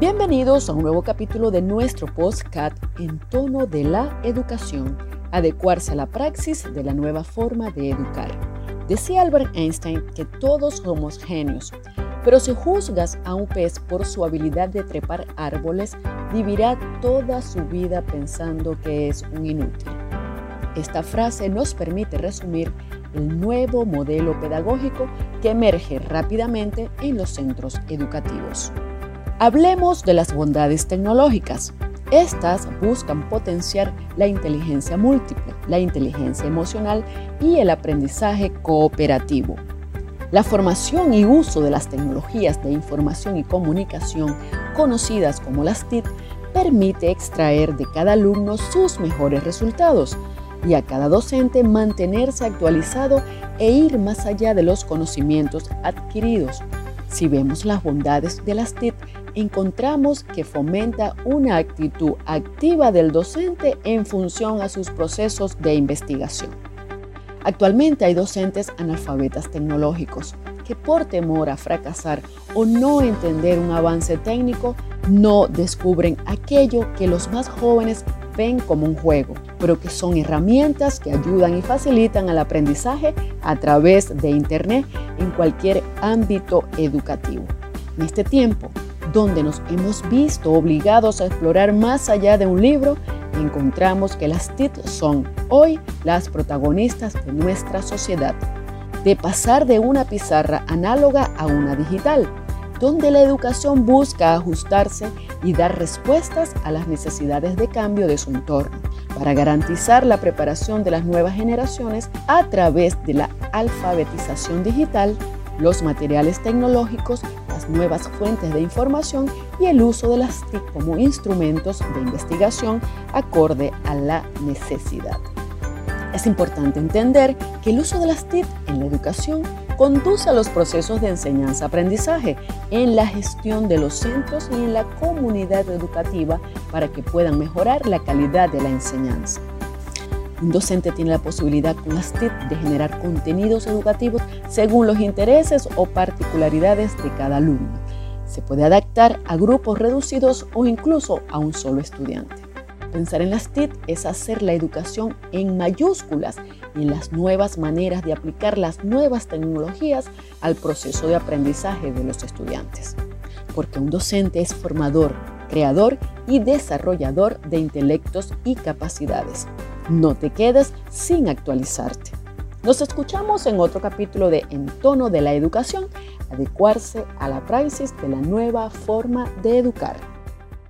Bienvenidos a un nuevo capítulo de nuestro podcast en tono de la educación, adecuarse a la praxis de la nueva forma de educar. Decía Albert Einstein que todos somos genios, pero si juzgas a un pez por su habilidad de trepar árboles, vivirá toda su vida pensando que es un inútil. Esta frase nos permite resumir el nuevo modelo pedagógico que emerge rápidamente en los centros educativos. Hablemos de las bondades tecnológicas. Estas buscan potenciar la inteligencia múltiple, la inteligencia emocional y el aprendizaje cooperativo. La formación y uso de las tecnologías de información y comunicación, conocidas como las TIC, permite extraer de cada alumno sus mejores resultados y a cada docente mantenerse actualizado e ir más allá de los conocimientos adquiridos. Si vemos las bondades de las TIC, encontramos que fomenta una actitud activa del docente en función a sus procesos de investigación. Actualmente hay docentes analfabetas tecnológicos que por temor a fracasar o no entender un avance técnico no descubren aquello que los más jóvenes ven como un juego, pero que son herramientas que ayudan y facilitan el aprendizaje a través de Internet en cualquier ámbito educativo. En este tiempo, donde nos hemos visto obligados a explorar más allá de un libro, encontramos que las TIC son hoy las protagonistas de nuestra sociedad. De pasar de una pizarra análoga a una digital, donde la educación busca ajustarse y dar respuestas a las necesidades de cambio de su entorno, para garantizar la preparación de las nuevas generaciones a través de la alfabetización digital, los materiales tecnológicos nuevas fuentes de información y el uso de las TIC como instrumentos de investigación acorde a la necesidad. Es importante entender que el uso de las TIC en la educación conduce a los procesos de enseñanza-aprendizaje, en la gestión de los centros y en la comunidad educativa para que puedan mejorar la calidad de la enseñanza. Un docente tiene la posibilidad con las TIC de generar contenidos educativos según los intereses o particularidades de cada alumno. Se puede adaptar a grupos reducidos o incluso a un solo estudiante. Pensar en las TIC es hacer la educación en mayúsculas y en las nuevas maneras de aplicar las nuevas tecnologías al proceso de aprendizaje de los estudiantes. Porque un docente es formador, creador y desarrollador de intelectos y capacidades. No te quedes sin actualizarte. Nos escuchamos en otro capítulo de En tono de la educación, adecuarse a la praxis de la nueva forma de educar.